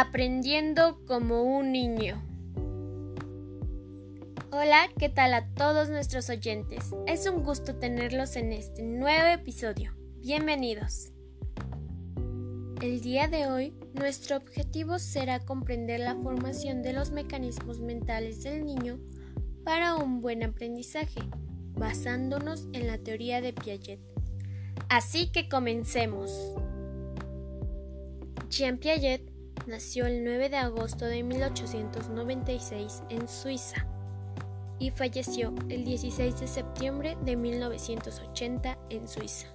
Aprendiendo como un niño. Hola, ¿qué tal a todos nuestros oyentes? Es un gusto tenerlos en este nuevo episodio. Bienvenidos. El día de hoy, nuestro objetivo será comprender la formación de los mecanismos mentales del niño para un buen aprendizaje, basándonos en la teoría de Piaget. Así que comencemos. Jean Piaget nació el 9 de agosto de 1896 en Suiza y falleció el 16 de septiembre de 1980 en Suiza.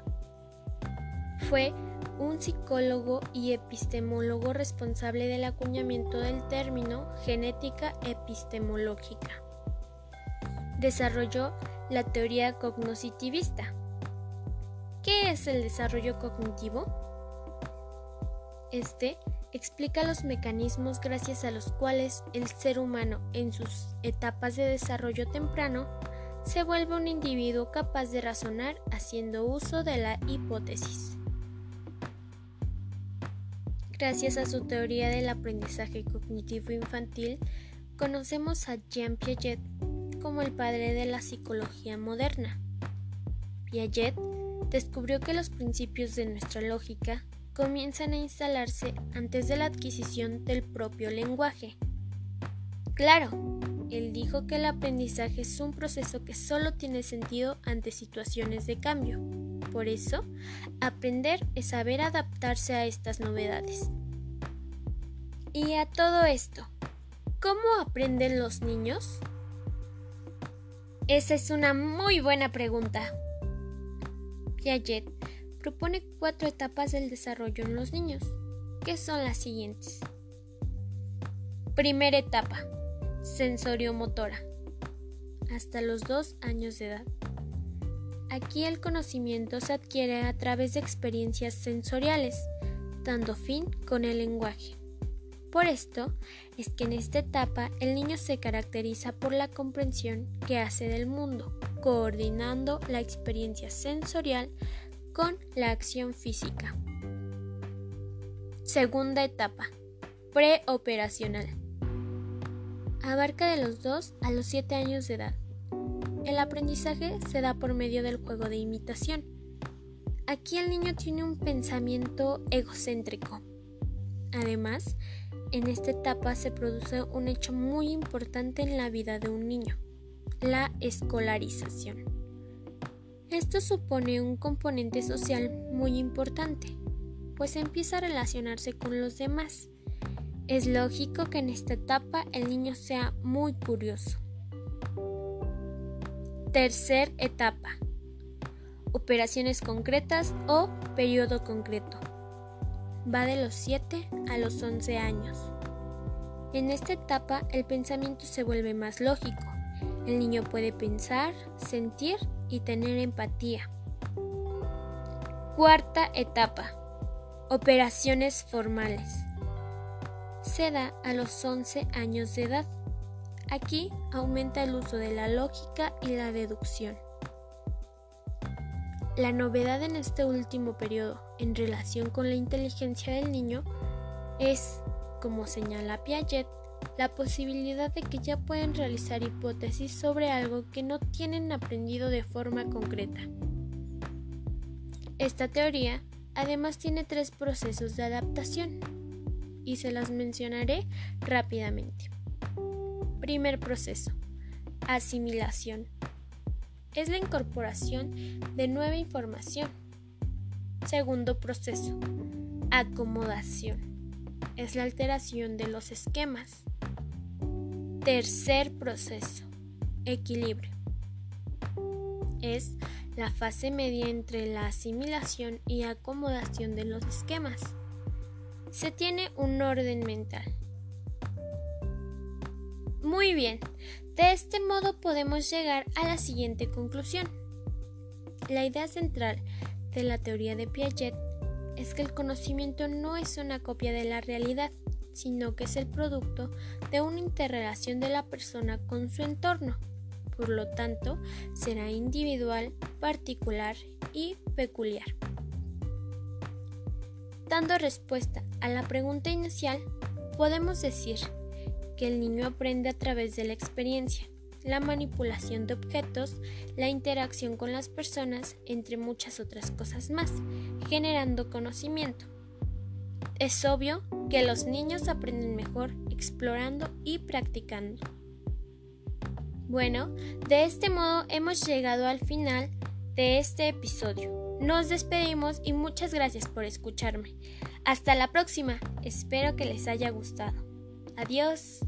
Fue un psicólogo y epistemólogo responsable del acuñamiento del término genética epistemológica. Desarrolló la teoría cognoscitivista. ¿Qué es el desarrollo cognitivo? Este explica los mecanismos gracias a los cuales el ser humano en sus etapas de desarrollo temprano se vuelve un individuo capaz de razonar haciendo uso de la hipótesis. Gracias a su teoría del aprendizaje cognitivo infantil, conocemos a Jean Piaget como el padre de la psicología moderna. Piaget descubrió que los principios de nuestra lógica comienzan a instalarse antes de la adquisición del propio lenguaje. Claro, él dijo que el aprendizaje es un proceso que solo tiene sentido ante situaciones de cambio. Por eso, aprender es saber adaptarse a estas novedades. Y a todo esto, ¿cómo aprenden los niños? Esa es una muy buena pregunta. Piaget propone cuatro etapas del desarrollo en los niños, que son las siguientes. Primera etapa, sensoriomotora, hasta los dos años de edad. Aquí el conocimiento se adquiere a través de experiencias sensoriales, dando fin con el lenguaje. Por esto es que en esta etapa el niño se caracteriza por la comprensión que hace del mundo, coordinando la experiencia sensorial con la acción física. Segunda etapa, preoperacional. Abarca de los 2 a los 7 años de edad. El aprendizaje se da por medio del juego de imitación. Aquí el niño tiene un pensamiento egocéntrico. Además, en esta etapa se produce un hecho muy importante en la vida de un niño, la escolarización. Esto supone un componente social muy importante, pues empieza a relacionarse con los demás. Es lógico que en esta etapa el niño sea muy curioso. Tercer etapa. Operaciones concretas o periodo concreto. Va de los 7 a los 11 años. En esta etapa el pensamiento se vuelve más lógico. El niño puede pensar, sentir y tener empatía. Cuarta etapa. Operaciones formales. Se da a los 11 años de edad. Aquí aumenta el uso de la lógica y la deducción. La novedad en este último periodo en relación con la inteligencia del niño es, como señala Piaget, la posibilidad de que ya pueden realizar hipótesis sobre algo que no tienen aprendido de forma concreta. Esta teoría además tiene tres procesos de adaptación y se las mencionaré rápidamente. Primer proceso, asimilación. Es la incorporación de nueva información. Segundo proceso, acomodación. Es la alteración de los esquemas. Tercer proceso, equilibrio. Es la fase media entre la asimilación y acomodación de los esquemas. Se tiene un orden mental. Muy bien, de este modo podemos llegar a la siguiente conclusión. La idea central de la teoría de Piaget es que el conocimiento no es una copia de la realidad, sino que es el producto de una interrelación de la persona con su entorno. Por lo tanto, será individual, particular y peculiar. Dando respuesta a la pregunta inicial, Podemos decir que el niño aprende a través de la experiencia, la manipulación de objetos, la interacción con las personas, entre muchas otras cosas más, generando conocimiento. Es obvio que los niños aprenden mejor explorando y practicando. Bueno, de este modo hemos llegado al final de este episodio. Nos despedimos y muchas gracias por escucharme. Hasta la próxima. Espero que les haya gustado. Adiós.